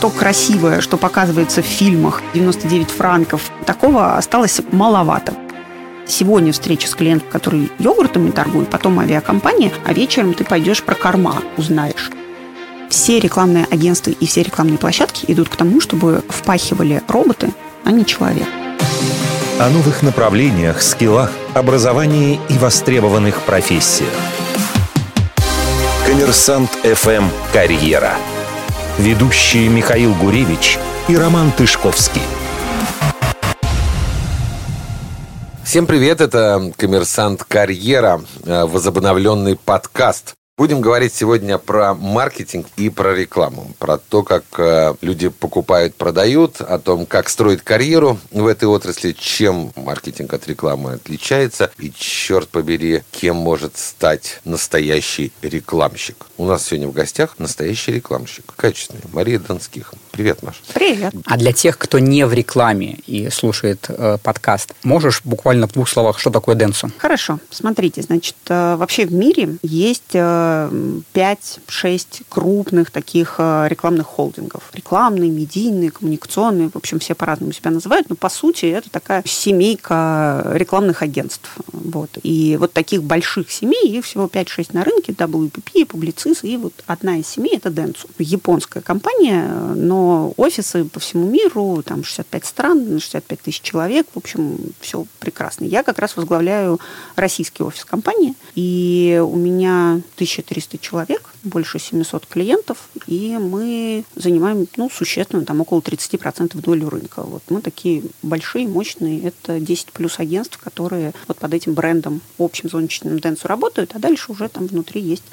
то красивое, что показывается в фильмах 99 франков, такого осталось маловато. Сегодня встреча с клиентом, который йогуртами торгует, потом авиакомпания, а вечером ты пойдешь про корма, узнаешь. Все рекламные агентства и все рекламные площадки идут к тому, чтобы впахивали роботы, а не человек. О новых направлениях, скиллах, образовании и востребованных профессиях. Коммерсант ФМ «Карьера». Ведущие Михаил Гуревич и Роман Тышковский. Всем привет, это «Коммерсант Карьера», э, возобновленный подкаст. Будем говорить сегодня про маркетинг и про рекламу, про то, как э, люди покупают, продают, о том, как строить карьеру в этой отрасли, чем маркетинг от рекламы отличается и, черт побери, кем может стать настоящий рекламщик. У нас сегодня в гостях настоящий рекламщик, качественный, Мария Донских. Привет, Маша. Привет. А для тех, кто не в рекламе и слушает э, подкаст, можешь буквально в двух словах, что такое Денсу? Хорошо. Смотрите, значит, э, вообще в мире есть э, 5-6 крупных таких э, рекламных холдингов. Рекламные, медийные, коммуникационные, в общем, все по-разному себя называют, но по сути это такая семейка рекламных агентств. Вот. И вот таких больших семей, их всего 5-6 на рынке, WPP, Publicis, и вот одна из семей это Dentsu. Японская компания, но офисы по всему миру, там 65 стран, 65 тысяч человек, в общем, все прекрасно. Я как раз возглавляю российский офис компании, и у меня 1000 1300 человек, больше 700 клиентов, и мы занимаем ну, существенно, там около 30% долю рынка. Вот мы такие большие, мощные, это 10 плюс агентств, которые вот под этим брендом общим зоночным Денсу работают, а дальше уже там внутри есть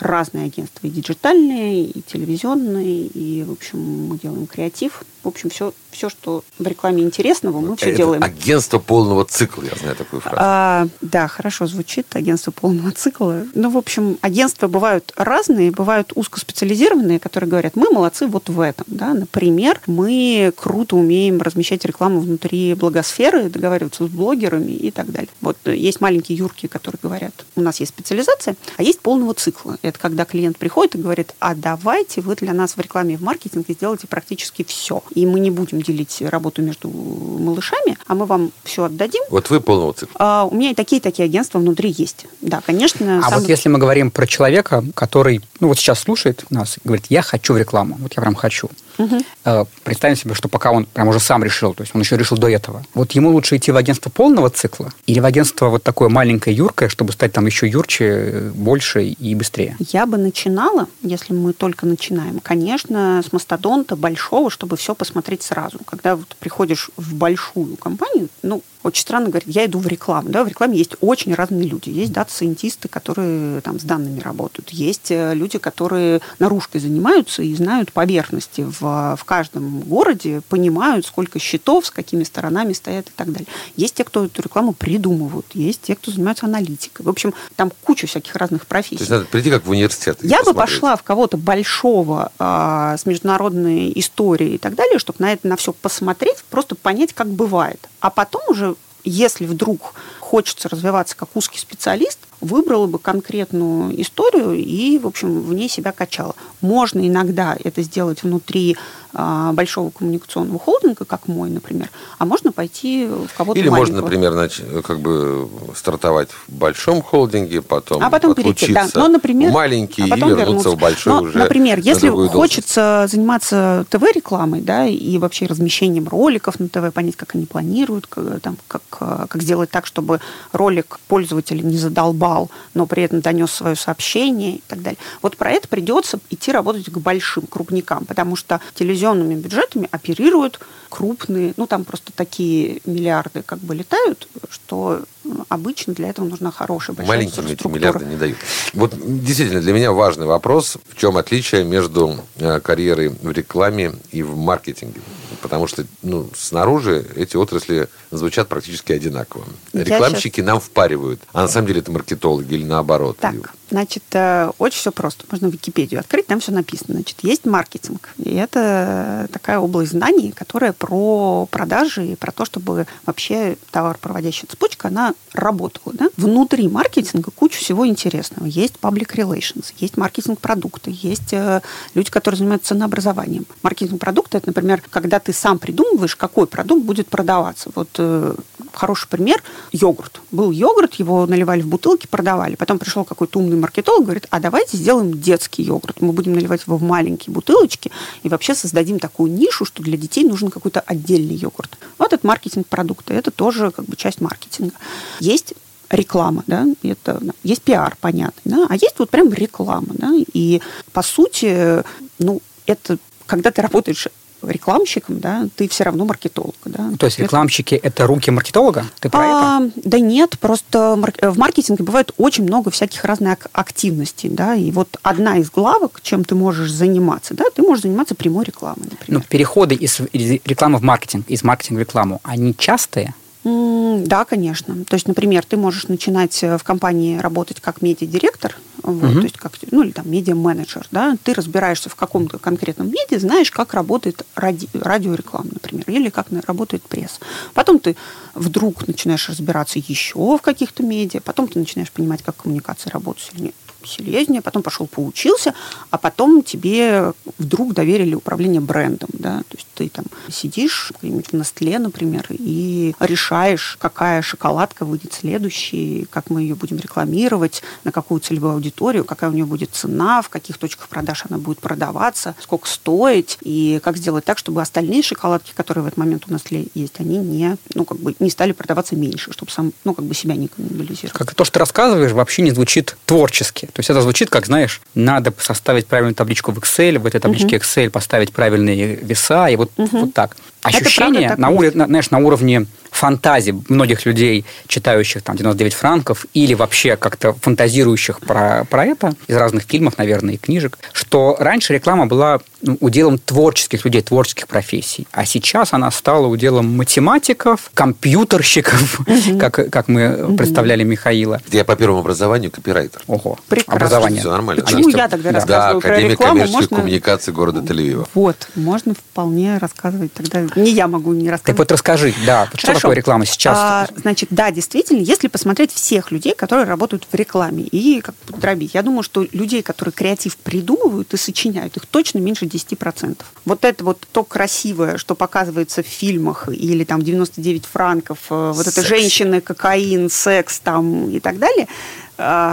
разные агентства, и диджитальные, и телевизионные, и, в общем, мы делаем креатив. В общем, все, все что в рекламе интересного, мы все Это делаем. Агентство полного цикла, я знаю такую фразу. А, да, хорошо звучит, агентство полного цикла. Ну, в общем, агентства бывают разные, бывают узкоспециализированные, которые говорят, мы молодцы вот в этом. Да? Например, мы круто умеем размещать рекламу внутри благосферы, договариваться с блогерами и так далее. Вот есть маленькие юрки, которые говорят, у нас есть специализация, а есть полного цикла. Это когда клиент приходит и говорит, а давайте вы для нас в рекламе и в маркетинге сделаете практически все. И мы не будем делить работу между малышами, а мы вам все отдадим. Вот вы полного цикла. А, у меня и такие-такие агентства внутри есть. Да, конечно. А самый... вот если мы говорим про человека, который, ну вот сейчас слушает нас и говорит, я хочу в рекламу, вот я прям хочу. Угу. Представим себе, что пока он прям уже сам решил, то есть он еще решил до этого. Вот ему лучше идти в агентство полного цикла или в агентство вот такое маленькое, юркое, чтобы стать там еще юрче, больше и быстрее? Я бы начинала, если мы только начинаем, конечно, с мастодонта большого, чтобы все посмотреть сразу. Когда вот приходишь в большую компанию, ну, очень странно говорить, я иду в рекламу. Да, в рекламе есть очень разные люди. Есть дата-сайентисты, которые там с данными работают. Есть э, люди, которые наружкой занимаются и знают поверхности в, в каждом городе, понимают, сколько счетов, с какими сторонами стоят и так далее. Есть те, кто эту рекламу придумывают. Есть те, кто занимаются аналитикой. В общем, там куча всяких разных профессий. То есть надо прийти как в университет. Я посмотреть. бы пошла в кого-то большого э, с международной историей и так далее, чтобы на это на все посмотреть, просто понять, как бывает. А потом уже если вдруг хочется развиваться как узкий специалист, выбрала бы конкретную историю и, в общем, в ней себя качала. Можно иногда это сделать внутри большого коммуникационного холдинга, как мой, например, а можно пойти в кого-то Или маленького. можно, например, нач... как бы стартовать в большом холдинге, потом, а потом перейти, да. Но, например, в маленький а и вернуться вернуться. в большой Но, уже Например, если хочется должность. заниматься ТВ-рекламой, да, и вообще размещением роликов на ТВ, понять, как они планируют, как, там, как, как сделать так, чтобы ролик пользователя не задолбал, но при этом донес свое сообщение и так далее. Вот про это придется идти работать к большим крупникам, потому что телевизионные телевизионными бюджетами оперируют крупные, ну там просто такие миллиарды как бы летают, что обычно для этого нужна хорошая большая Маленькие эти миллиарды не дают. Вот действительно для меня важный вопрос, в чем отличие между э, карьерой в рекламе и в маркетинге. потому что ну, снаружи эти отрасли звучат практически одинаково. Рекламщики щас- нам впаривают, а на самом деле это маркетологи или наоборот. Так, значит, э, очень все просто. Можно Википедию открыть, там все написано. Значит, есть маркетинг. И это такая область знаний, которая про продажи и про то, чтобы вообще товаропроводящая цепочка, она работала. Да? Внутри маркетинга куча всего интересного. Есть public relations, есть маркетинг продукта, есть э, люди, которые занимаются ценообразованием. Маркетинг продукта – это, например, когда ты сам придумываешь, какой продукт будет продаваться. Вот э, хороший пример – йогурт. Был йогурт, его наливали в бутылки, продавали. Потом пришел какой-то умный маркетолог, говорит, а давайте сделаем детский йогурт. Мы будем наливать его в маленькие бутылочки и вообще создадим такую нишу, что для детей нужен какой-то отдельный йогурт. Вот это маркетинг продукта. Это тоже как бы часть маркетинга. Есть реклама, да, это есть пиар, понятно, да, а есть вот прям реклама, да, и по сути, ну, это когда ты работаешь рекламщиком, да, ты все равно маркетолог, да. Ну, То есть рекламщики – это руки маркетолога? Ты про это? А, Да нет, просто мар- в маркетинге бывает очень много всяких разных ак- активностей, да, и вот одна из главок, чем ты можешь заниматься, да, ты можешь заниматься прямой рекламой, Ну, например. переходы из из рекламы в маркетинг, из маркетинга в рекламу, они частые? Да, конечно. То есть, например, ты можешь начинать э, в компании работать как медиадиректор, вот, Мгм. то есть как, ну или там медиа-менеджер, да, ты разбираешься в каком-то конкретном медиа, знаешь, как работает ради, радиореклама, например, или как работает пресс. Потом ты вдруг начинаешь разбираться еще в каких-то медиа, потом ты начинаешь понимать, как коммуникация работает сильнее серьезнее, потом пошел поучился, а потом тебе вдруг доверили управление брендом, да, то есть ты там сидишь где-нибудь в Nestlé, например, и решаешь, какая шоколадка выйдет следующей, как мы ее будем рекламировать, на какую целевую аудиторию, какая у нее будет цена, в каких точках продаж она будет продаваться, сколько стоить, и как сделать так, чтобы остальные шоколадки, которые в этот момент у Nestlé есть, они не, ну, как бы не стали продаваться меньше, чтобы сам, ну, как бы себя не каннибализировать. Как то, что ты рассказываешь, вообще не звучит творчески. То есть это звучит, как, знаешь, надо составить правильную табличку в Excel, в этой табличке Excel поставить правильные веса, и вот, вот так. Ощущение на, есть. на- знаешь, на уровне фантазии многих людей, читающих там 99 франков, или вообще как-то фантазирующих про, про это, из разных фильмов, наверное, и книжек, что раньше реклама была ну, уделом творческих людей, творческих профессий, а сейчас она стала уделом математиков, компьютерщиков, как, как мы представляли Михаила. Я по первому образованию копирайтер. Ого, Прекрасно. образование. Все нормально. Почему я тогда Да. рассказываю Да, про Академия рекламу? коммерческих Можно... коммуникаций города Тель-Авива. Вот, можно вполне рассказывать тогда. Не я могу не рассказывать. вот расскажи, да, что. Такое реклама сейчас? А, значит, да, действительно, если посмотреть всех людей, которые работают в рекламе, и как бы дробить, я думаю, что людей, которые креатив придумывают и сочиняют, их точно меньше 10%. Вот это вот то красивое, что показывается в фильмах, или там 99 франков, э, вот это Секс. женщины, кокаин, секс там и так далее,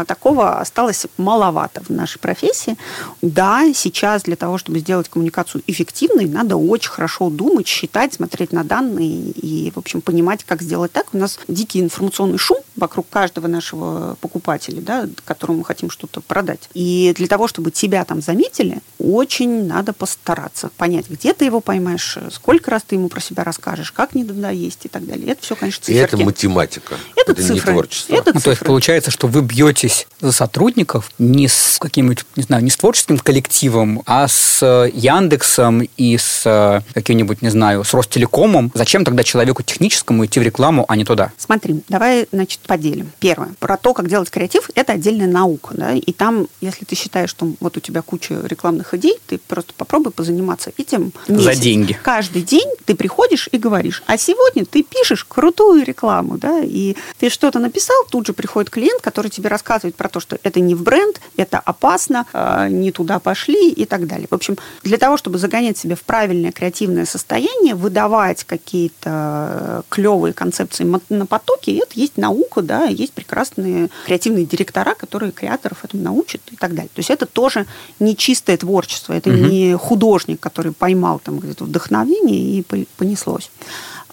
такого осталось маловато в нашей профессии. Да, сейчас для того, чтобы сделать коммуникацию эффективной, надо очень хорошо думать, считать, смотреть на данные и, в общем, понимать, как сделать так. У нас дикий информационный шум вокруг каждого нашего покупателя, да, которому мы хотим что-то продать. И для того, чтобы тебя там заметили, очень надо постараться понять, где ты его поймаешь, сколько раз ты ему про себя расскажешь, как не надоесть и так далее. Это все, конечно, И это циферки. математика. Это не цифры. творчество. Это Ну, то есть цифры. получается, что вы бьетесь за сотрудников не с каким-нибудь, не знаю, не с творческим коллективом, а с э, Яндексом и с э, каким-нибудь, не знаю, с Ростелекомом. Зачем тогда человеку техническому идти в рекламу, а не туда? Смотри, давай, значит, поделим. Первое. Про то, как делать креатив, это отдельная наука. Да? И там, если ты считаешь, что вот у тебя куча рекламных идей, ты просто попробуй позаниматься этим За месяц. деньги. Каждый день ты приходишь и говоришь, а сегодня ты пишешь крутую рекламу, да, и ты что-то написал, тут же приходит клиент, который тебе рассказывает про то, что это не в бренд, это опасно, э, не туда пошли и так далее. В общем, для того, чтобы загонять себя в правильное креативное состояние, выдавать какие-то клевые концепции на потоке, это есть наука, да, есть прекрасные креативные директора, которые креаторов этому научат и так далее. То есть это тоже не чистое творчество, это Мгм. не художник, который поймал там где-то вдохновение и по- понеслось.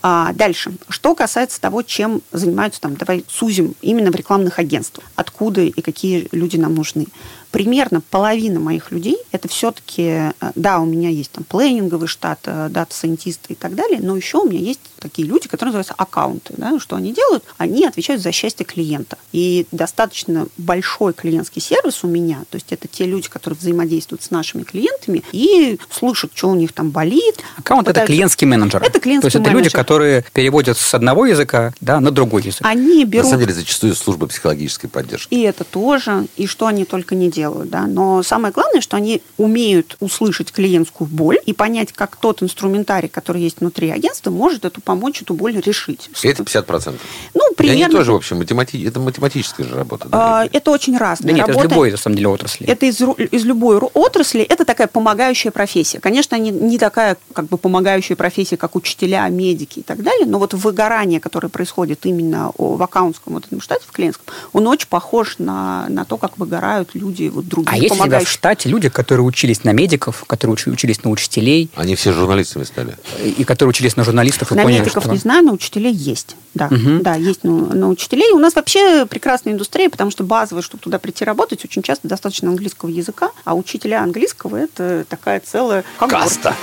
А, дальше. Что касается того, чем занимаются, там, давай сузим именно в рекламных агентствах. Откуда и какие люди нам нужны. Примерно половина моих людей это все-таки, э, да, у меня есть там планинговый штат, э, дата-сайентисты и так далее, но еще у меня есть такие люди, которые называются аккаунты. Да? Что они делают? Они отвечают за счастье клиента. И достаточно большой клиентский сервис у меня, то есть это те люди, которые взаимодействуют с нашими клиентами и слышат, что у них там болит. Аккаунт пытаются... это клиентский менеджер. Это клиентский То есть менеджер. это люди, которые переводят с одного языка да, на другой язык. Они берут... На самом деле зачастую служба психологической поддержки. И это тоже, и что они только не делают. Да? Но самое главное, что они умеют услышать клиентскую боль и понять, как тот инструментарий, который есть внутри агентства, может эту помочь эту боль решить. И это 50%. Ну, примерно. И они тоже, в общем, математи... это математическая же работа. Да, а, это очень разная да нет, работа. это из любой, на самом деле, отрасли. Это из, из любой отрасли. Это такая помогающая профессия. Конечно, не, не такая как бы помогающая профессия, как учителя, медики и так далее, но вот выгорание, которое происходит именно в аккаунтском вот этом штате, в клиентском, он очень похож на, на то, как выгорают люди вот другие А есть ли в штате люди, которые учились на медиков, которые учились на учителей? Они все журналистами стали. И которые учились на журналистов и на поняли, медиков что... не знаю, на учителей есть. Да, угу. да есть на, на учителей. У нас вообще прекрасная индустрия, потому что базовое, чтобы туда прийти работать, очень часто достаточно английского языка, а учителя английского – это такая целая когорта. Каста.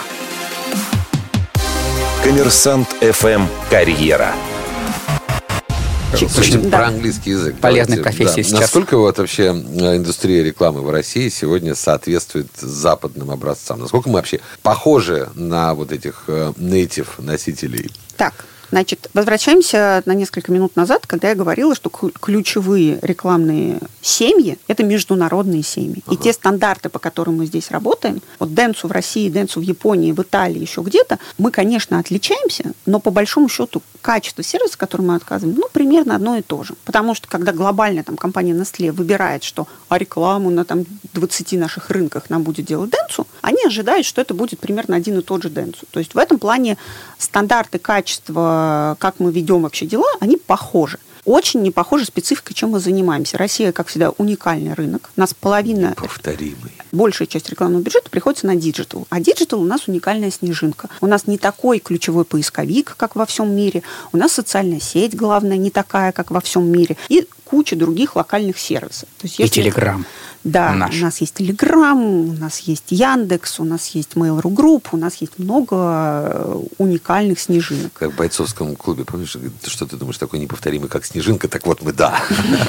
Коммерсант ФМ «Карьера». Очень да. про английский язык. Полезная Давайте, профессия да. сейчас. Насколько вот вообще э, индустрия рекламы в России сегодня соответствует западным образцам? Насколько мы вообще похожи на вот этих э, native носителей? Так, Значит, возвращаемся на несколько минут назад, когда я говорила, что ключевые рекламные семьи – это международные семьи. Ага. И те стандарты, по которым мы здесь работаем, вот Денсу в России, Денсу в Японии, в Италии, еще где-то, мы, конечно, отличаемся, но по большому счету качество сервиса, который мы отказываем, ну, примерно одно и то же. Потому что когда глобальная там, компания Nestle выбирает, что а рекламу на там, 20 наших рынках нам будет делать Dentsu, они ожидают, что это будет примерно один и тот же Dentsu. То есть в этом плане стандарты качества как мы ведем вообще дела, они похожи. Очень не похожа специфика, чем мы занимаемся. Россия, как всегда, уникальный рынок. У нас половина... Повторимый. Большая часть рекламного бюджета приходится на digital. А digital у нас уникальная снежинка. У нас не такой ключевой поисковик, как во всем мире. У нас социальная сеть, главная, не такая, как во всем мире. И куча других локальных сервисов. То есть. И Телеграм. Да, наш. у нас есть Телеграм, у нас есть Яндекс, у нас есть Mail.ru Group, у нас есть много э, уникальных снежинок. Как в бойцовском клубе, помнишь, что ты думаешь, такой неповторимый, как снежинка, так вот мы да.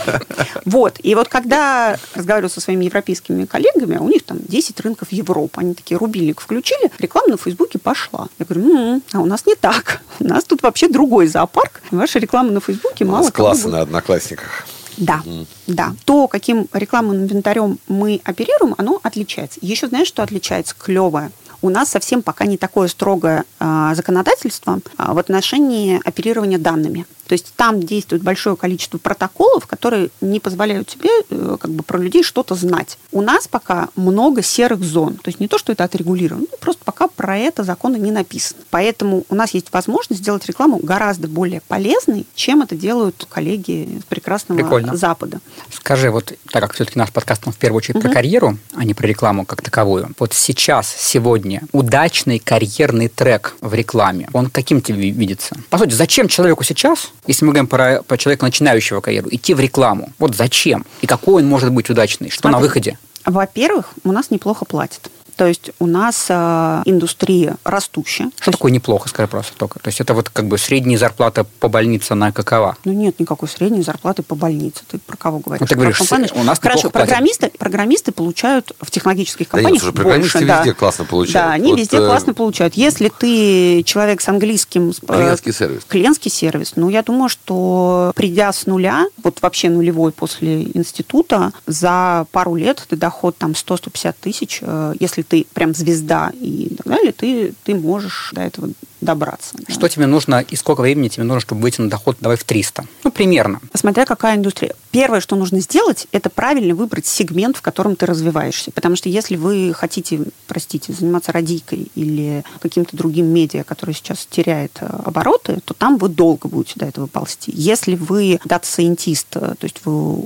Вот, и вот когда разговариваю со своими европейскими коллегами, у них там 10 рынков Европы, они такие, рубильник включили, реклама на Фейсбуке пошла. Я говорю, а у нас не так, у нас тут вообще другой зоопарк, ваша реклама на Фейсбуке мало У нас классы на Одноклассниках. Да, mm. да. То, каким рекламным инвентарем мы оперируем, оно отличается. Еще знаешь, что отличается? Клевое у нас совсем пока не такое строгое э, законодательство э, в отношении оперирования данными. То есть там действует большое количество протоколов, которые не позволяют тебе э, как бы про людей что-то знать. У нас пока много серых зон. То есть не то, что это отрегулировано, ну, просто пока про это законы не написано. Поэтому у нас есть возможность сделать рекламу гораздо более полезной, чем это делают коллеги с прекрасного Прикольно. Запада. Скажи, вот так как все-таки наш подкаст в первую очередь угу. про карьеру, а не про рекламу как таковую. Вот сейчас, сегодня, удачный карьерный трек в рекламе, он каким тебе видится? По сути, зачем человеку сейчас если мы говорим про, про человека, начинающего карьеру, идти в рекламу. Вот зачем? И какой он может быть удачный? Что Смотри, на выходе? Во-первых, у нас неплохо платят. То есть у нас э, индустрия растущая. Что такое неплохо, скажи просто только? То есть это вот как бы средняя зарплата по больнице, она какова? Ну нет никакой средней зарплаты по больнице. Ты про кого говоришь? Ну, ты говоришь, у нас Хорошо, программисты, программисты получают в технологических компаниях да нет, уже программисты больше. везде да. классно получают. Да, они вот, везде э... классно получают. Если ты человек с английским... Э, клиентский сервис. Клиентский сервис. Ну, я думаю, что придя с нуля, вот вообще нулевой после института, за пару лет ты доход там 100-150 тысяч, э, если ты прям звезда и так далее, ты, ты можешь до этого добраться. Что да. тебе нужно и сколько времени тебе нужно, чтобы выйти на доход, давай, в 300? Ну, примерно. Смотря какая индустрия. Первое, что нужно сделать, это правильно выбрать сегмент, в котором ты развиваешься. Потому что если вы хотите, простите, заниматься радийкой или каким-то другим медиа, который сейчас теряет э, обороты, то там вы долго будете до этого ползти. Если вы data scientist, э, то есть вы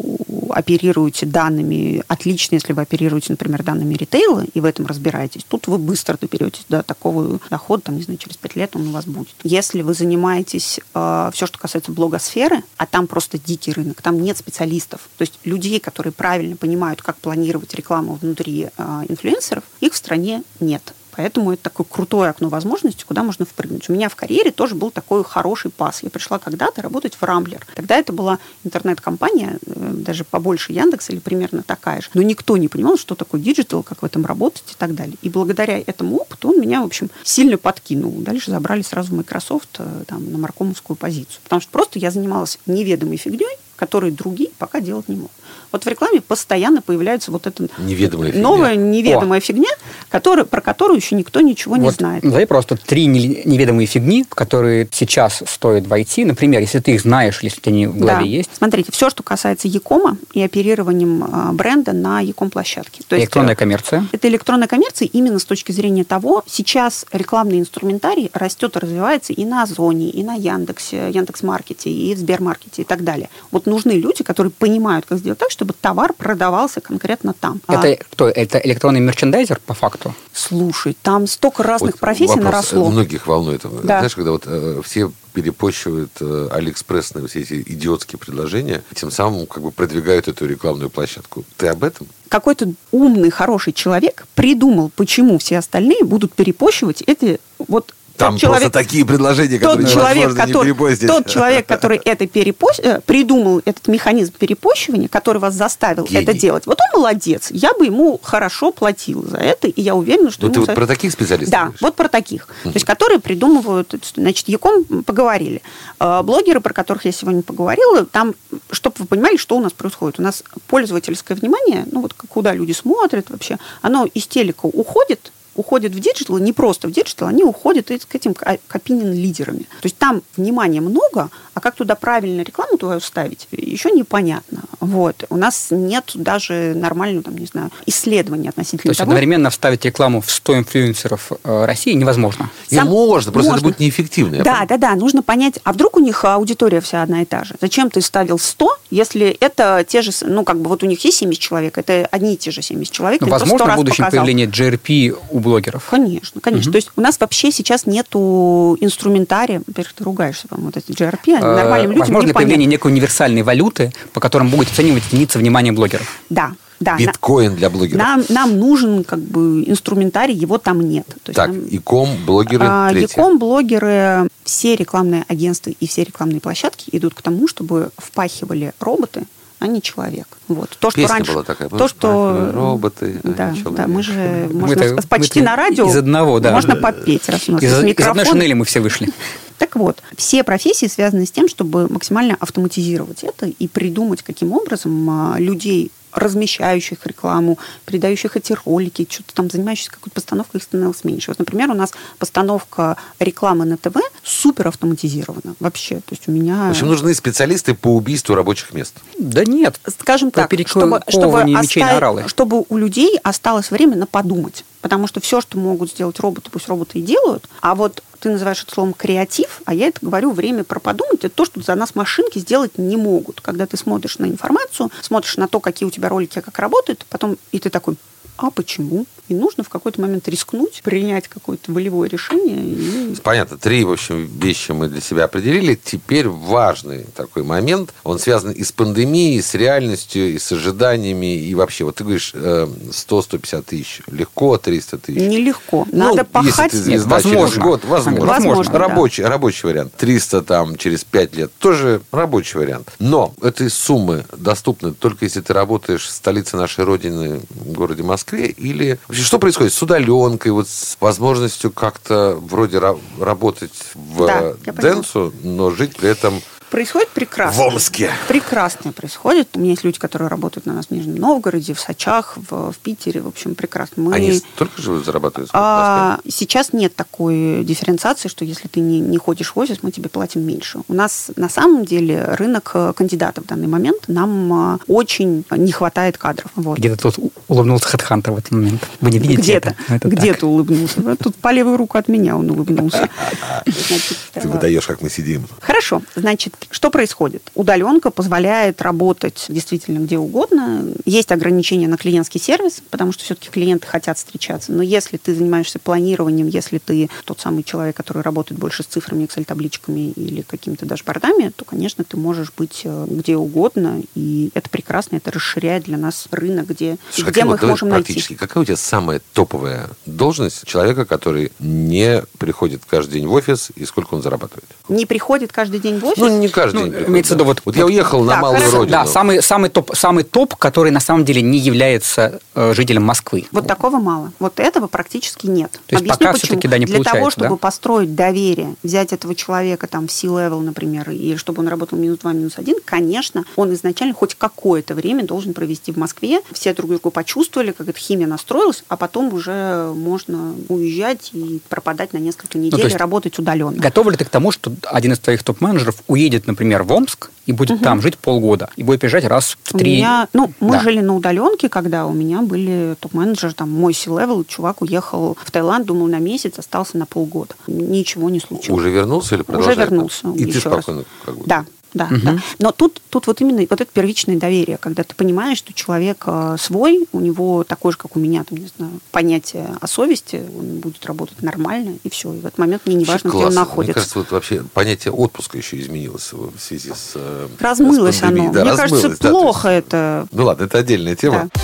оперируете данными, отлично, если вы оперируете, например, данными ритейла, и в этом разбираетесь, тут вы быстро доберетесь до такого дохода, там, не знаю, через 5 лет он у вас будет. Если вы занимаетесь э, все, что касается блогосферы, а там просто дикий рынок, там нет специалистов, то есть людей, которые правильно понимают, как планировать рекламу внутри э, инфлюенсеров, их в стране нет. Поэтому это такое крутое окно возможностей, куда можно впрыгнуть. У меня в карьере тоже был такой хороший пас. Я пришла когда-то работать в Рамблер. Тогда это была интернет-компания, э, даже побольше Яндекса или примерно такая же. Но никто не понимал, что такое digital, как в этом работать и так далее. И благодаря этому опыту он меня, в общем, сильно подкинул. Дальше забрали сразу Microsoft э, там, на маркомовскую позицию. Потому что просто я занималась неведомой фигней, которые другие пока делать не могут. Вот в рекламе постоянно появляется вот эта Неведомая фигня. новая неведомая фигня, которая, про которую еще никто ничего не Вот знает. Назови просто три не- неведомые фигни, в которые сейчас стоит войти. Например, если ты их знаешь, если они в голове Да. есть. Смотрите, все, что касается Якома и оперированием а, бренда на Яком площадке. То есть, Электронная э, коммерция. Это электронная коммерция именно с точки зрения того, сейчас рекламный инструментарий растет и развивается и на Озоне, и на Яндексе, Яндекс.Маркете, и в Сбермаркете и так далее. Вот нужны люди, которые понимают, как сделать так, чтобы товар продавался конкретно там. А, Это кто? Это электронный мерчендайзер по факту? слушай, там столько разных Вот профессий вопрос, наросло. Многих волнует. Да. Знаешь, когда вот э, все перепощивают э, алиэкспрессные все эти идиотские предложения, тем самым как бы продвигают эту рекламную площадку. Ты об этом? какой-то умный, хороший человек придумал, почему все остальные будут перепощивать эти вот Там тот человек, просто такие предложения, тот которые человек, невозможно не который, перепостить. тот человек, который это перепос- э, придумал этот механизм перепощивания, который вас заставил Гений. это делать, вот он молодец. Я бы ему хорошо платил за это, и я уверена, что Ну, ты вот про таких специалистов Да, говоришь? вот про таких. То есть, которые придумывают, значит, Яком поговорили. Э, Блогеры, про которых я сегодня поговорила, там, чтобы вы понимали, что у нас происходит. У нас пользовательское внимание, ну вот куда люди смотрят вообще, оно из телека уходит, уходят в digital, не просто в digital, они уходят к этим к opinion-лидерами. То есть там внимания много, а как туда правильно рекламу твою ставить, еще непонятно. Вот. У нас нет даже нормального, там, не знаю, исследования То относительно есть того, одновременно вставить рекламу в 100 инфлюенсеров э, России невозможно. Не сам- можно, просто можно. это будет неэффективно. Да, да, да. Нужно понять, а вдруг у них аудитория вся одна и та же? Зачем ты ставил 100, если это те же, ну, как бы вот у них есть 70 человек, это одни и те же 70 человек. Ну, ты просто 100 возможно, в будущем показал. появление GRP у блогеров. Конечно, конечно. То есть у нас вообще сейчас нету инструментария, во-первых, ты ругаешься, по-моему, вот эти GRP, они Э, нормальным людям Возможно, появление некой универсальной валюты, по которым будет оценивать единица внимания блогеров. Да, да. на- Биткоин для блогеров. Нам, нам нужен как бы инструментарий, его там нет. То есть Так, нам- иком, блогеры, А. Яком, блогеры, все рекламные агентства и все рекламные площадки идут к тому, чтобы впахивали роботы, а не человек. Вот. То, что Песня раньше, была такая, то, что «Пахивали роботы, а не да, человек». да, мы же Мы можно с- почти мы на радио из одного, да. можно попеть, раз у нас Из, есть из микрофон. одной шинели мы все вышли. Так вот, все профессии связаны с тем, чтобы максимально автоматизировать это и придумать, каким образом а, людей размещающих рекламу, передающих эти ролики, что-то там занимающихся какой-то постановкой, их становилось меньше. Вот, например, у нас постановка рекламы на ТВ супер автоматизирована вообще. То есть у меня... В общем, нужны специалисты по убийству рабочих мест. Да нет. скажем так, чтобы, чтобы, оставить- чтобы у людей осталось время на подумать. Потому что все, что могут сделать роботы, пусть роботы и делают. А вот ты называешь это словом креатив, а я это говорю, время про подумать, это то, что за нас машинки сделать не могут. Когда ты смотришь на информацию, смотришь на то, какие у тебя ролики, как работают, потом и ты такой, а почему? И нужно в какой-то момент рискнуть, принять какое-то волевое решение. И... Понятно, три, в общем, вещи мы для себя определили. Теперь важный такой момент. Он связан и с пандемией, и с реальностью, и с ожиданиями, и вообще. Вот ты говоришь, э, 100-150 тысяч. Легко, 300 тысяч. Нелегко. Ну, Надо пахать. Если ты звезда через возможно. год, возможно. Возможно, да. рабочий, рабочий вариант. 300 там через 5 лет, тоже рабочий вариант. Но этой суммы доступны только если ты работаешь в столице нашей Родины, в городе Москве, или... Вообще, что происходит с удаленкой, вот с возможностью как-то вроде ра- работать в Да, поняла. Денсу, но жить при этом Происходит прекрасно. в Омске? Прекрасно происходит. У меня есть люди, которые работают на нас в Нижнем Новгороде, в Сочах, в, в Питере. В общем, прекрасно. Мы... Они столько же зарабатывают? А, сейчас нет такой дифференциации, что если ты не, не ходишь в офис, мы тебе платим меньше. У нас на самом деле рынок э, кандидатов в данный момент нам а, очень не хватает кадров. Вот. Где-то тут улыбнулся Хедхантер в этот момент. Вы не видите Где-то, это? где-то так. улыбнулся. Тут по левую руку от меня он улыбнулся. Значит, Ты э, выдаешь, как мы сидим. Хорошо. Значит, Что происходит? Удаленка позволяет работать действительно где угодно. Есть ограничения на клиентский сервис, потому что все-таки клиенты хотят встречаться. Но если ты занимаешься планированием, если ты тот самый человек, который работает больше с цифрами, Excel-табличками или какими-то дашбордами, то, конечно, ты можешь быть э, где угодно. И это прекрасно, это расширяет для нас рынок, где, Слушай, где мы вот, их можем найти. практически, какая у тебя самая топовая должность человека, который не приходит каждый день в офис, и сколько он зарабатывает? Не приходит каждый день в офис. Ну, не каждый Ну, день приходит. имеется в виду да. вот- вот я уехал на Так, малую хорошо. родину. Да, самый, самый, топ, самый топ, который на самом деле не является э, жителем Москвы. Вот такого мало. Вот этого практически нет. То есть Объясню пока почему. всё-таки, да, не Для того, чтобы да? построить доверие, взять этого человека там в C-level, например, и чтобы он работал минус два, минус один, конечно, он изначально хоть какое-то время должен провести в Москве. Все друг друга почувствовали, как эта химия настроилась, а потом уже можно уезжать и пропадать на несколько недель, Ну, есть работать удаленно. Готов ли ты к тому, что один из твоих топ-менеджеров уедет, например, в Омск и будет там жить полгода, и будет приезжать раз в У три... меня, ну, мы Да. жили на удаленке, когда у меня были топ-менеджеры, там, мой C-level, чувак уехал в Таиланд, думал на месяц, остался на полгода. Ничего не случилось. Уже вернулся или продолжает? вернулся, И ты еще раз. спокойно как бы... Да, да, да. Но тут, тут вот именно вот это первичное доверие, когда ты понимаешь, что человек э, свой, у него такой же, как у меня, там, не знаю, понятие о совести, он будет работать нормально, и все. И в этот момент мне не важно, где он классно. Мне находится. кажется, вот вообще понятие отпуска еще изменилось в связи с э, размылось с пандемией. оно. Да, мне размылось, кажется, да, плохо есть- это. Ну ладно, это отдельная тема. Да.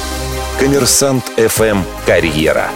Коммерсант ФМ «Карьера».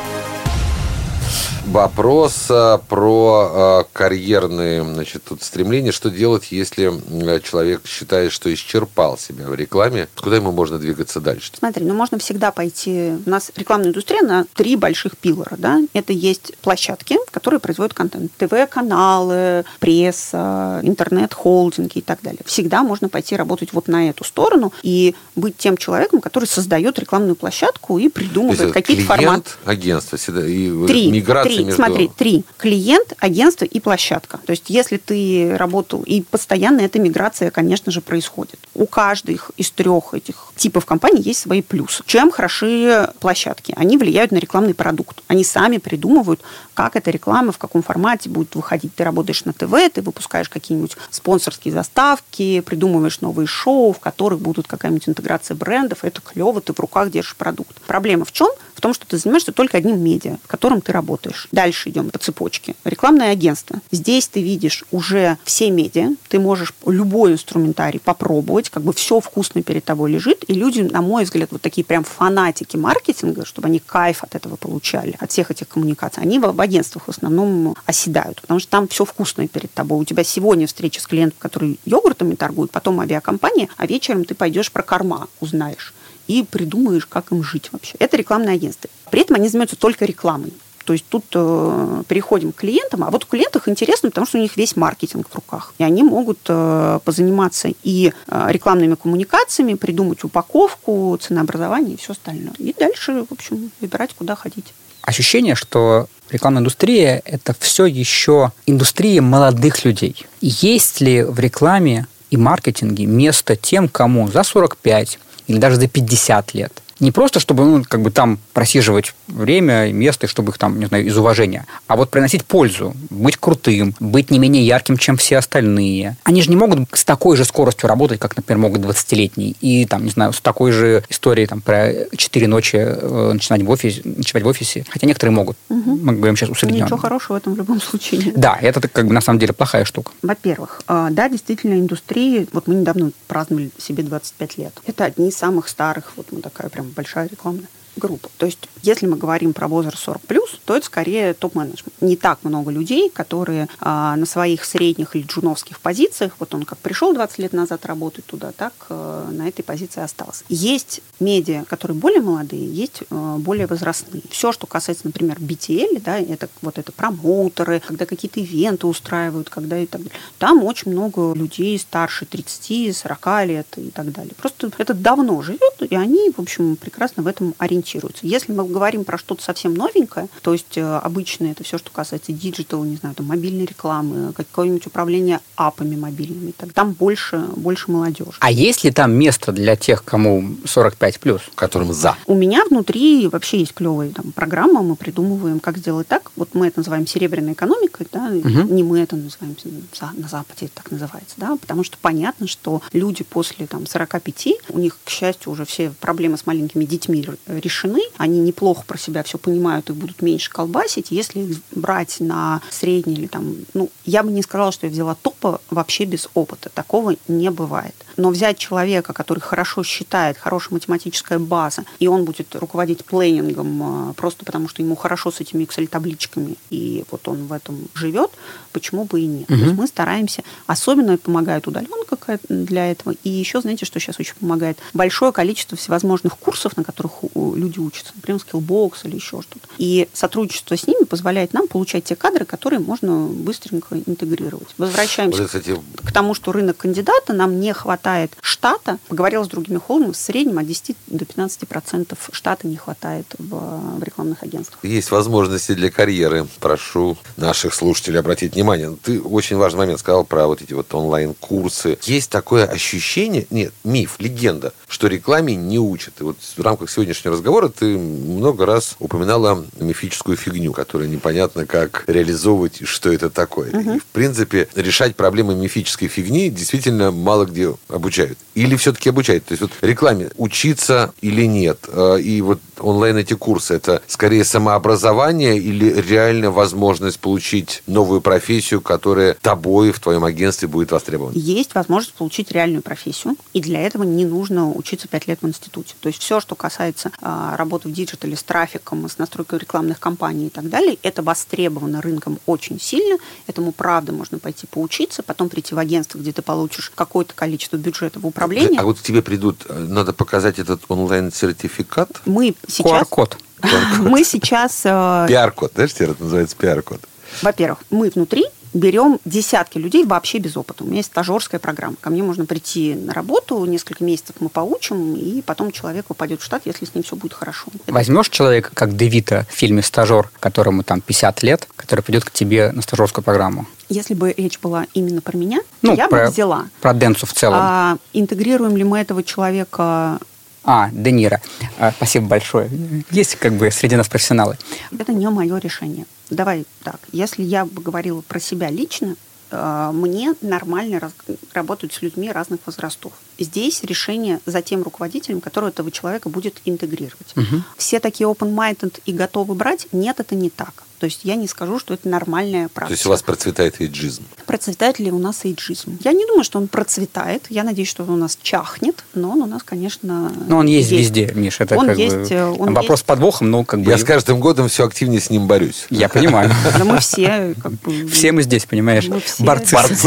Вопрос про а, карьерные значит, тут стремления. Что делать, если м, человек считает, что исчерпал себя в рекламе? Куда ему можно двигаться дальше? Смотри, ну можно всегда пойти... У нас рекламная индустрия на три больших пилора. Да? Это есть площадки, которые производят контент. ТВ-каналы, пресса, интернет-холдинги и так далее. Всегда можно пойти работать вот на эту сторону и быть тем человеком, который создает рекламную площадку и придумывает какие-то форматы. агентство, всегда, и вот Три, миграция три, между... смотри, три. Клиент, агентство и площадка. То есть, если ты работал, и постоянно эта миграция, конечно же, происходит. У каждых из трех этих типов компаний есть свои плюсы. Чем хороши площадки? Они влияют на рекламный продукт. Они сами придумывают, как эта реклама, в каком формате будет выходить. Ты работаешь на ТВ, ты выпускаешь какие-нибудь спонсорские заставки, придумываешь новые шоу, в которых будут какая-нибудь интеграция брендов. Это клево, ты в руках держишь продукт. Проблема в чем? В том, что ты занимаешься только одним медиа, в котором ты работаешь. Дальше идем по цепочке. Рекламное агентство. Здесь ты видишь уже все медиа, ты можешь любой инструментарий попробовать, как бы все вкусно перед тобой лежит, и люди, на мой взгляд, вот такие прям фанатики маркетинга, чтобы они кайф от этого получали, от всех этих коммуникаций, они в в агентствах в основном оседают, потому что там все вкусное перед тобой. У тебя сегодня встреча с клиентом, который йогуртами торгует, потом авиакомпания, а вечером ты пойдешь про корма, узнаешь и придумаешь, как им жить вообще. Это рекламное агентство. При этом они занимаются только рекламой. То есть тут э, переходим к клиентам, а вот у клиентах интересно, потому что у них весь маркетинг в руках. И они могут э, позаниматься и э, рекламными коммуникациями, придумать упаковку, ценообразование и все остальное. И дальше, в общем, выбирать, куда ходить. ощущение, что рекламная индустрия – это все еще индустрия молодых людей. Есть ли в рекламе и маркетинге место тем, кому за 45 или даже за 50 лет? Не просто, чтобы ну, как бы там просиживать время место, чтобы их там, не знаю, из уважения, а вот приносить пользу, быть крутым, быть не менее ярким, чем все остальные. Они же не могут с такой же скоростью работать, как, например, могут 20-летние. И, там, не знаю, с такой же историей там, про 4 ночи э, начинать в офисе, ночевать в офисе. Хотя некоторые могут. Мы говорим сейчас усредненно. Ничего хорошего в этом в любом случае нет. Да, это как бы на самом деле плохая штука. Во-первых, э, да, действительно, индустрии, вот мы недавно праздновали себе 25 лет. Это одни из самых старых, вот мы такая прям большая рекламная группа. То есть, если мы говорим про возраст 40 плюс, то это скорее топ-менеджмент. Не так много людей, которые а, на своих средних или джуновских позициях, вот он как пришел 20 лет назад работать туда, так а, на этой позиции остался. Есть медиа, которые более молодые, есть а, более возрастные. Все, что касается, например, BTL, да, это вот это промоутеры, когда какие-то ивенты устраивают, когда и так далее. Там очень много людей старше 30, 40 лет и так далее. Просто это давно живет, и они, в общем, прекрасно в этом ориентируются. Ориентируются. Если мы говорим про что-то совсем новенькое, то есть э, обычно это все, что касается digital, не знаю, там, мобильной рекламы, какое-нибудь управление апами мобильными, так там больше, больше молодежи. А есть ли там место для тех, кому 45 плюс? Которым за. У меня внутри вообще есть клевая там, программа, мы придумываем, как сделать так. Вот мы это называем серебряной экономикой, да, угу. не мы это называем, на Западе это так называется, да, потому что понятно, что люди после там, 45, у них, к счастью, уже все проблемы с маленькими детьми решены, они неплохо про себя все понимают и будут меньше колбасить. Если их брать на средний или там, ну, я бы не сказала, что я взяла топа вообще без опыта. Такого не бывает. Но взять человека, который хорошо считает, хорошая математическая база, и он будет руководить плейнингом а, просто потому, что ему хорошо с этими Excel-табличками, и вот он в этом живет, почему бы и нет. Угу. То есть мы стараемся, особенно помогает удаленка для этого, и еще, знаете, что сейчас очень помогает? Большое количество всевозможных курсов, на которых люди учатся, например, Skillbox или еще что-то. И сотрудничество с ними позволяет нам получать те кадры, которые можно быстренько интегрировать. Возвращаемся вот, кстати... к тому, что рынок кандидата нам не хватает штата, поговорила с другими холдингами, в среднем от 10 до 15 процентов штата не хватает в, в рекламных агентствах. Есть возможности для карьеры. Прошу наших слушателей обратить внимание. Ты очень важный момент сказал про вот эти вот онлайн-курсы. Есть такое ощущение, нет, миф, легенда, что рекламе не учат. И вот в рамках сегодняшнего разговора ты много раз упоминала мифическую фигню, которую непонятно, как реализовывать, что это такое. Угу. И, в принципе, решать проблемы мифической фигни действительно мало где обучают? Или все-таки обучают? То есть вот рекламе учиться или нет? А, и вот онлайн эти курсы, это скорее самообразование или реальная возможность получить новую профессию, которая тобой в твоем агентстве будет востребована? Есть возможность получить реальную профессию, и для этого не нужно учиться 5 лет в институте. То есть все, что касается а, работы в диджитале с трафиком, с настройкой рекламных кампаний и так далее, это востребовано рынком очень сильно. Этому правда можно пойти поучиться, потом прийти в агентство, где ты получишь какое-то количество бюджета в управлении. А вот к тебе придут, э, надо показать этот онлайн-сертификат? Мы сейчас... QR-код. Мы сейчас... Э, пиар-код, знаешь, это называется пиар-код. Во-первых, мы внутри берем десятки людей вообще без опыта. У меня есть стажерская программа. Ко мне можно прийти на работу, несколько месяцев мы поучим, и потом человек попадет в штат, если с ним все будет хорошо. Возьмешь человека, как Девита в фильме «Стажер», которому там 50 лет, который придет к тебе на стажерскую программу? Если бы речь была именно про меня, ну, я про, бы взяла. Про Денсу в целом. А, интегрируем ли мы этого человека а, Де Ниро. А, спасибо большое. Есть как бы среди нас профессионалы. Это не мое решение. Давай так. Если я бы говорила про себя лично, э, мне нормально работать с людьми разных возрастов. Здесь решение за тем руководителем, который этого человека будет интегрировать. Угу. Все такие open-minded и готовы брать? Нет, это не так. То есть я не скажу, что это нормальная практика. То есть у вас процветает эйджизм? Процветает ли у нас эйджизм? Я не думаю, что он процветает. Я надеюсь, что он у нас чахнет, но он у нас, конечно, Но он есть, есть. везде, Миша. Это он есть. Бы, э, он вопрос есть. подвохом, но как бы... Я с каждым годом все активнее с ним борюсь. Я понимаю. Да мы все как бы... Все мы здесь, понимаешь? Борцы с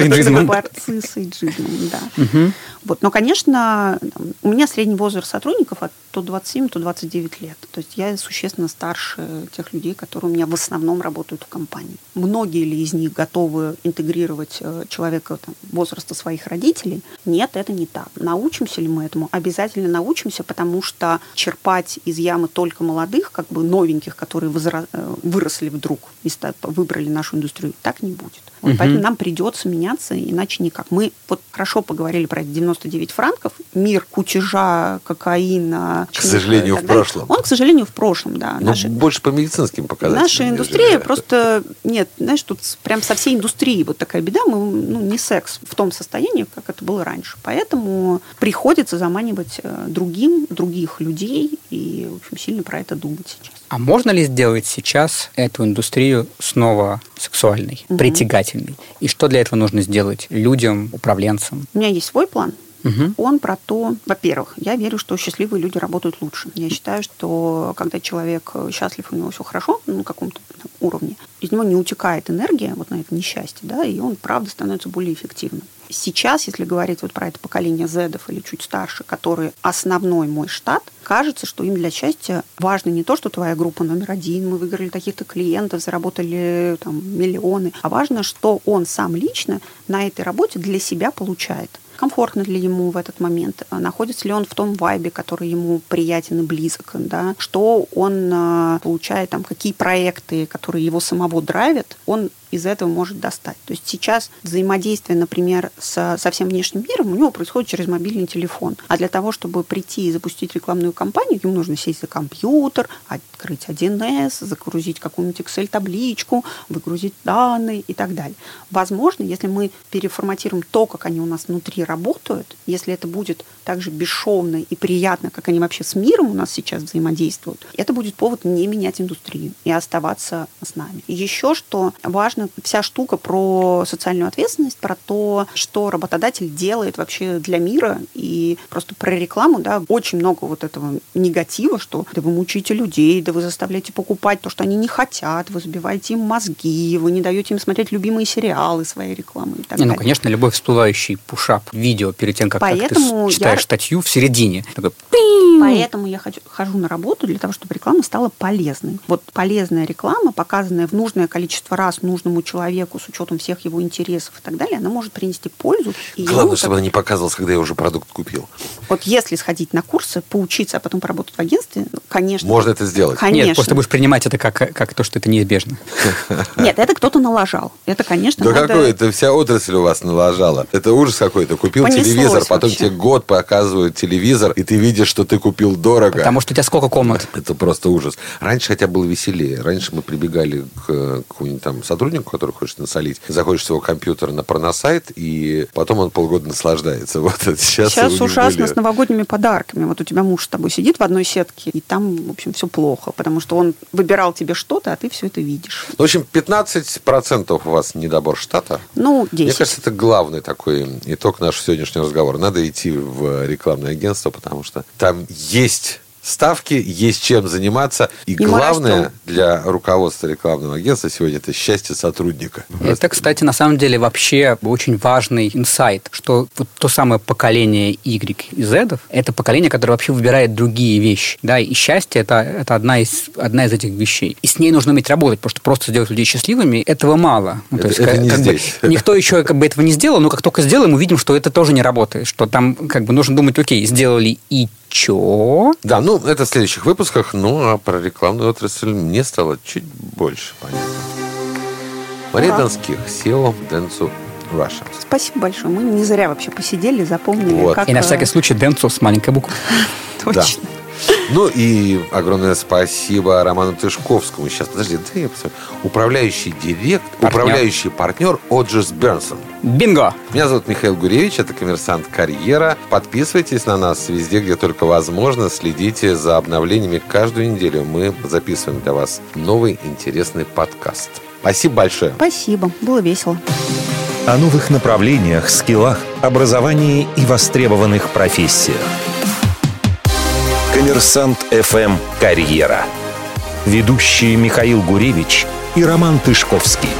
эйджизмом. Борцы с эйджизмом, да. Вот. Но, конечно, у меня средний возраст сотрудников от то 27, то 29 лет. То есть я существенно старше тех людей, которые меня в основном работают в компании. Многие ли из них готовы интегрировать э, человека там, возраста своих родителей? Нет, это не так. Научимся ли мы этому? Обязательно научимся, потому что черпать из ямы только молодых, как бы новеньких, которые возра... Э, выросли вдруг и выбрали нашу индустрию, так не будет. Вот угу. Поэтому нам придется меняться, иначе никак. Мы вот хорошо поговорили про 99 франков. Мир кутежа, кокаина. К сожалению, в прошлом. Он, к сожалению, в прошлом, да. Но Наши... больше по медицинским показателям. Наша индустрия просто... Нет, знаешь, тут прям со всей индустрией вот такая беда. Мы ну, не секс в том состоянии, как это было раньше. Поэтому приходится заманивать э, другим, других людей и, в общем, сильно про это думать сейчас. А можно ли сделать сейчас эту индустрию снова сексуальной, угу. притягательной? И что для этого нужно сделать людям, управленцам? У меня есть свой план. Угу. Он про то, во-первых, я верю, что счастливые люди работают лучше. Я считаю, что когда человек счастлив, у него все хорошо на каком-то уровне, из него не утекает энергия вот на это несчастье, да, и он, правда, становится более эффективным. Сейчас, если говорить вот про это поколение зедов или чуть старше, которые основной мой штат, кажется, что им для счастья важно не то, что твоя группа номер один, мы выиграли таких-то клиентов, заработали там, миллионы, а важно, что он сам лично на этой работе для себя получает комфортно ли ему в этот момент, находится ли он в том вайбе, который ему приятен и близок, да, что он э, получает, там, какие проекты, которые его самого драйвят, он из этого может достать. То есть сейчас взаимодействие, например, с, со всем внешним миром у него происходит через мобильный телефон. А для того, чтобы прийти и запустить рекламную кампанию, ему нужно сесть за компьютер, открыть 1С, загрузить какую-нибудь Excel-табличку, выгрузить данные и так далее. Возможно, если мы переформатируем то, как они у нас внутри работают, если это будет так же бесшовно и приятно, как они вообще с миром у нас сейчас взаимодействуют, это будет повод не менять индустрию и оставаться с нами. Еще что важно конечно, вся штука про социальную ответственность, про то, что работодатель делает вообще для мира, и просто про рекламу, да, очень много вот этого негатива, что да вы мучите людей, да вы заставляете покупать то, что они не хотят, вы забиваете им мозги, вы не даете им смотреть любимые сериалы своей рекламы и так не, далее. Ну, конечно, любой всплывающий пушап видео перед тем, как, Поэтому ты читаешь я... статью в середине. Такой, Поэтому я хожу, хожу на работу для того, чтобы реклама стала полезной. Вот полезная реклама, показанная в нужное количество раз нужным каждому человеку с учетом всех его интересов и так далее, она может принести пользу. И Главное, ему, чтобы как... она не показывалась, когда я уже продукт купил. Вот если сходить на курсы, поучиться, а потом поработать в агентстве, ну, конечно. Можно это сделать. Конечно. Нет, просто будешь принимать это как, как то, что это неизбежно. Нет, это кто-то налажал. Это, конечно, Да какой? Это вся отрасль у вас налажала. Это ужас какой-то. Купил телевизор, потом тебе год показывают телевизор, и ты видишь, что ты купил дорого. Потому что у тебя сколько комнат? Это просто ужас. Раньше хотя было веселее. Раньше мы прибегали к какому-нибудь там сотруднику, сотруднику, который хочет насолить, заходишь в его компьютер на порносайт, и потом он полгода наслаждается. Вот сейчас сейчас ужасно были... с новогодними подарками. Вот у тебя муж с тобой сидит в одной сетке, и там, в общем, все плохо, потому что он выбирал тебе что-то, а ты все это видишь. В общем, 15% у вас недобор штата. Ну, 10. Мне кажется, это главный такой итог нашего сегодняшнего разговора. Надо идти в рекламное агентство, потому что там есть ставки, есть чем заниматься. И, и главное для руководства рекламного агентства сегодня это счастье сотрудника. Это, кстати, на самом деле вообще очень важный инсайт, что вот то самое поколение Y и Z это поколение, которое вообще выбирает другие вещи. Да, и счастье это, это одна, из, одна из этих вещей. И с ней нужно уметь работать, потому что просто сделать людей счастливыми этого мало. Ну, это, то есть, это как, не как здесь. Бы, никто еще как бы этого не сделал, но как только сделаем, увидим, что это тоже не работает, что там как бы нужно думать, окей, сделали и чё? Да, ну, это в следующих выпусках. Ну, а про рекламную отрасль мне стало чуть больше понятно. Мария ага. Донских, SEO Dentsu Russia. Спасибо большое. Мы не зря вообще посидели, запомнили. Вот. Как... И на всякий случай Денцу с маленькой буквы. Точно. Ну и огромное спасибо Роману Тышковскому. Сейчас, подожди, да я посмотрю. Управляющий директор, партнер. управляющий партнер Оджис Бернсон. Бинго! Меня зовут Михаил Гуревич, это коммерсант «Карьера». Подписывайтесь на нас везде, где только возможно. Следите за обновлениями каждую неделю. Мы записываем для вас новый интересный подкаст. Спасибо большое. Спасибо, было весело. О новых направлениях, скиллах, образовании и востребованных профессиях. Коммерсант ФМ «Карьера». Ведущие Михаил Гуревич и Роман Тышковский.